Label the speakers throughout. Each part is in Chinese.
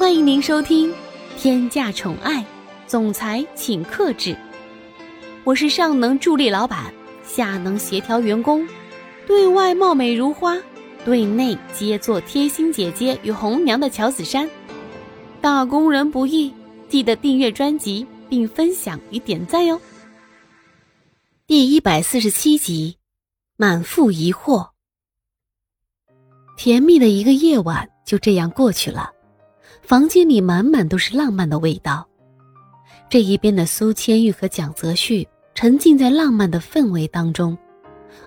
Speaker 1: 欢迎您收听《天价宠爱总裁请克制》，我是上能助力老板，下能协调员工，对外貌美如花，对内皆做贴心姐姐与红娘的乔子珊。打工人不易，记得订阅专辑并分享与点赞哟。第一百四十七集，满腹疑惑。甜蜜的一个夜晚就这样过去了，房间里满满都是浪漫的味道。这一边的苏千玉和蒋泽旭沉浸在浪漫的氛围当中，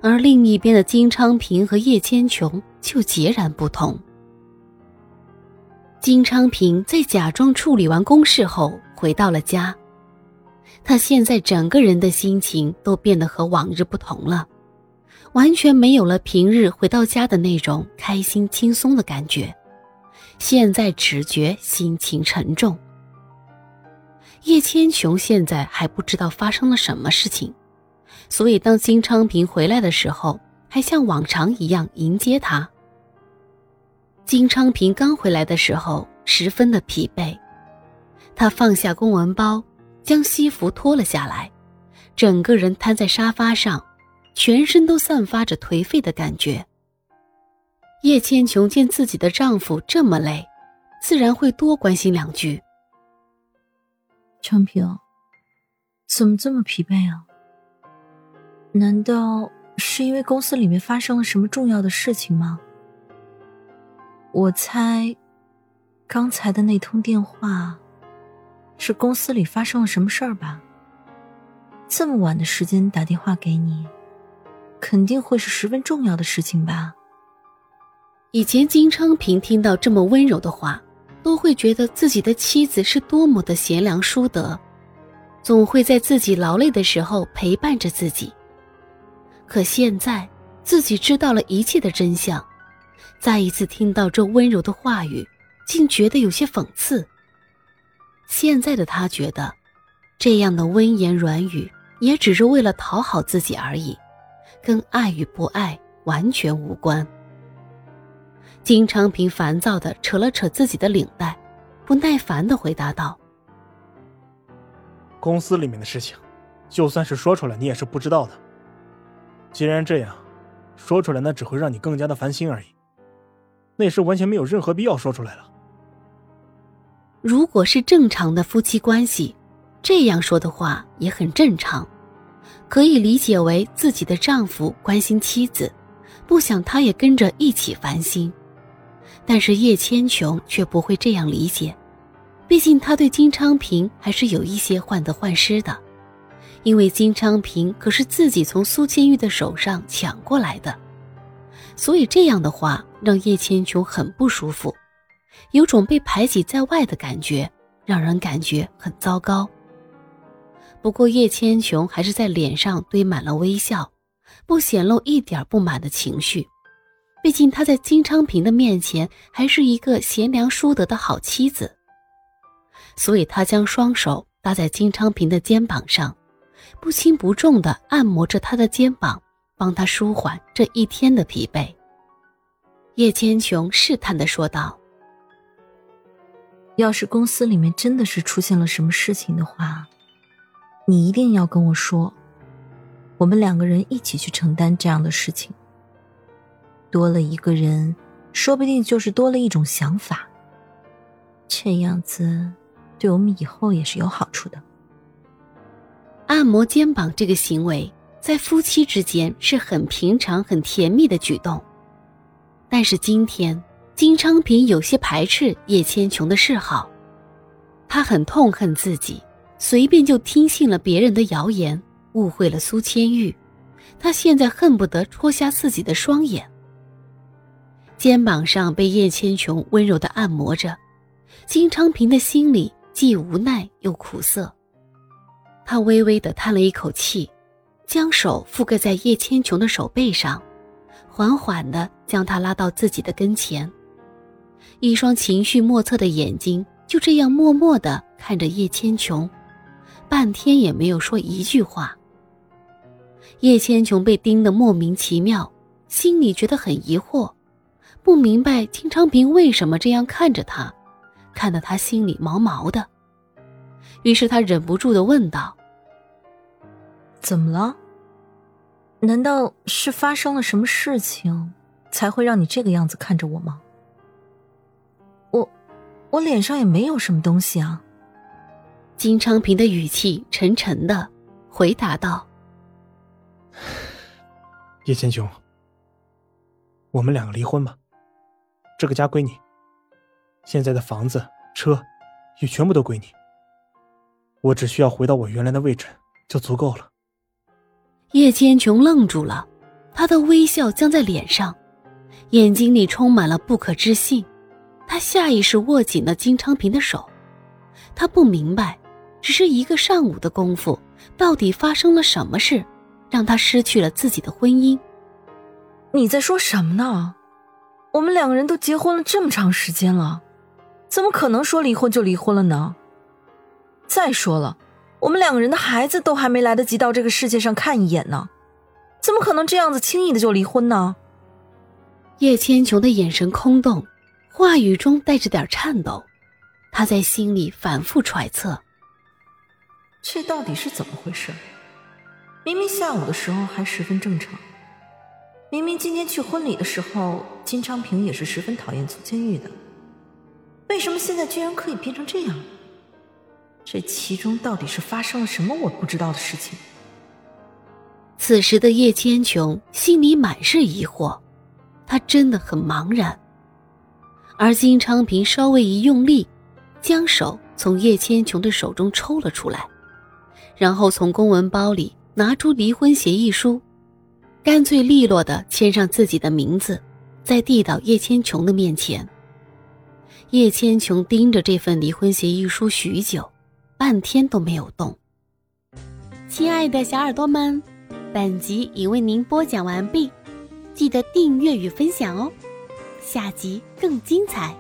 Speaker 1: 而另一边的金昌平和叶千琼就截然不同。金昌平在假装处理完公事后回到了家，他现在整个人的心情都变得和往日不同了。完全没有了平日回到家的那种开心轻松的感觉，现在只觉心情沉重。叶千琼现在还不知道发生了什么事情，所以当金昌平回来的时候，还像往常一样迎接他。金昌平刚回来的时候十分的疲惫，他放下公文包，将西服脱了下来，整个人瘫在沙发上。全身都散发着颓废的感觉。叶千琼见自己的丈夫这么累，自然会多关心两句。
Speaker 2: 昌平，怎么这么疲惫啊？难道是因为公司里面发生了什么重要的事情吗？我猜，刚才的那通电话，是公司里发生了什么事儿吧？这么晚的时间打电话给你。肯定会是十分重要的事情吧。
Speaker 1: 以前金昌平听到这么温柔的话，都会觉得自己的妻子是多么的贤良淑德，总会在自己劳累的时候陪伴着自己。可现在自己知道了一切的真相，再一次听到这温柔的话语，竟觉得有些讽刺。现在的他觉得，这样的温言软语也只是为了讨好自己而已。跟爱与不爱完全无关。金昌平烦躁的扯了扯自己的领带，不耐烦的回答道：“
Speaker 3: 公司里面的事情，就算是说出来，你也是不知道的。既然这样，说出来那只会让你更加的烦心而已。那是完全没有任何必要说出来了。
Speaker 1: 如果是正常的夫妻关系，这样说的话也很正常。”可以理解为自己的丈夫关心妻子，不想她也跟着一起烦心。但是叶千琼却不会这样理解，毕竟他对金昌平还是有一些患得患失的，因为金昌平可是自己从苏千玉的手上抢过来的，所以这样的话让叶千琼很不舒服，有种被排挤在外的感觉，让人感觉很糟糕。不过叶千琼还是在脸上堆满了微笑，不显露一点不满的情绪。毕竟她在金昌平的面前还是一个贤良淑德的好妻子，所以她将双手搭在金昌平的肩膀上，不轻不重地按摩着他的肩膀，帮他舒缓这一天的疲惫。叶千琼试探地说道：“
Speaker 2: 要是公司里面真的是出现了什么事情的话。”你一定要跟我说，我们两个人一起去承担这样的事情。多了一个人，说不定就是多了一种想法。这样子，对我们以后也是有好处的。
Speaker 1: 按摩肩膀这个行为，在夫妻之间是很平常、很甜蜜的举动。但是今天，金昌平有些排斥叶千琼的示好，他很痛恨自己。随便就听信了别人的谣言，误会了苏千玉，他现在恨不得戳瞎自己的双眼。肩膀上被叶千琼温柔的按摩着，金昌平的心里既无奈又苦涩。他微微的叹了一口气，将手覆盖在叶千琼的手背上，缓缓的将她拉到自己的跟前，一双情绪莫测的眼睛就这样默默的看着叶千琼。半天也没有说一句话。叶千琼被盯得莫名其妙，心里觉得很疑惑，不明白金昌平为什么这样看着他，看得他心里毛毛的。于是他忍不住的问道：“
Speaker 2: 怎么了？难道是发生了什么事情，才会让你这个样子看着我吗？我，我脸上也没有什么东西啊。”
Speaker 1: 金昌平的语气沉沉的回答道：“
Speaker 3: 叶千雄，我们两个离婚吧，这个家归你，现在的房子、车也全部都归你。我只需要回到我原来的位置就足够了。”
Speaker 1: 叶千琼愣住了，他的微笑僵在脸上，眼睛里充满了不可置信。他下意识握紧了金昌平的手，他不明白。只是一个上午的功夫，到底发生了什么事，让他失去了自己的婚姻？
Speaker 2: 你在说什么呢？我们两个人都结婚了这么长时间了，怎么可能说离婚就离婚了呢？再说了，我们两个人的孩子都还没来得及到这个世界上看一眼呢，怎么可能这样子轻易的就离婚呢？
Speaker 1: 叶千琼的眼神空洞，话语中带着点颤抖，他在心里反复揣测。
Speaker 2: 这到底是怎么回事？明明下午的时候还十分正常，明明今天去婚礼的时候，金昌平也是十分讨厌苏千玉的，为什么现在居然可以变成这样？这其中到底是发生了什么我不知道的事情？
Speaker 1: 此时的叶千琼心里满是疑惑，他真的很茫然。而金昌平稍微一用力，将手从叶千琼的手中抽了出来。然后从公文包里拿出离婚协议书，干脆利落的签上自己的名字，再递到叶千琼的面前。叶千琼盯着这份离婚协议书许久，半天都没有动。亲爱的小耳朵们，本集已为您播讲完毕，记得订阅与分享哦，下集更精彩。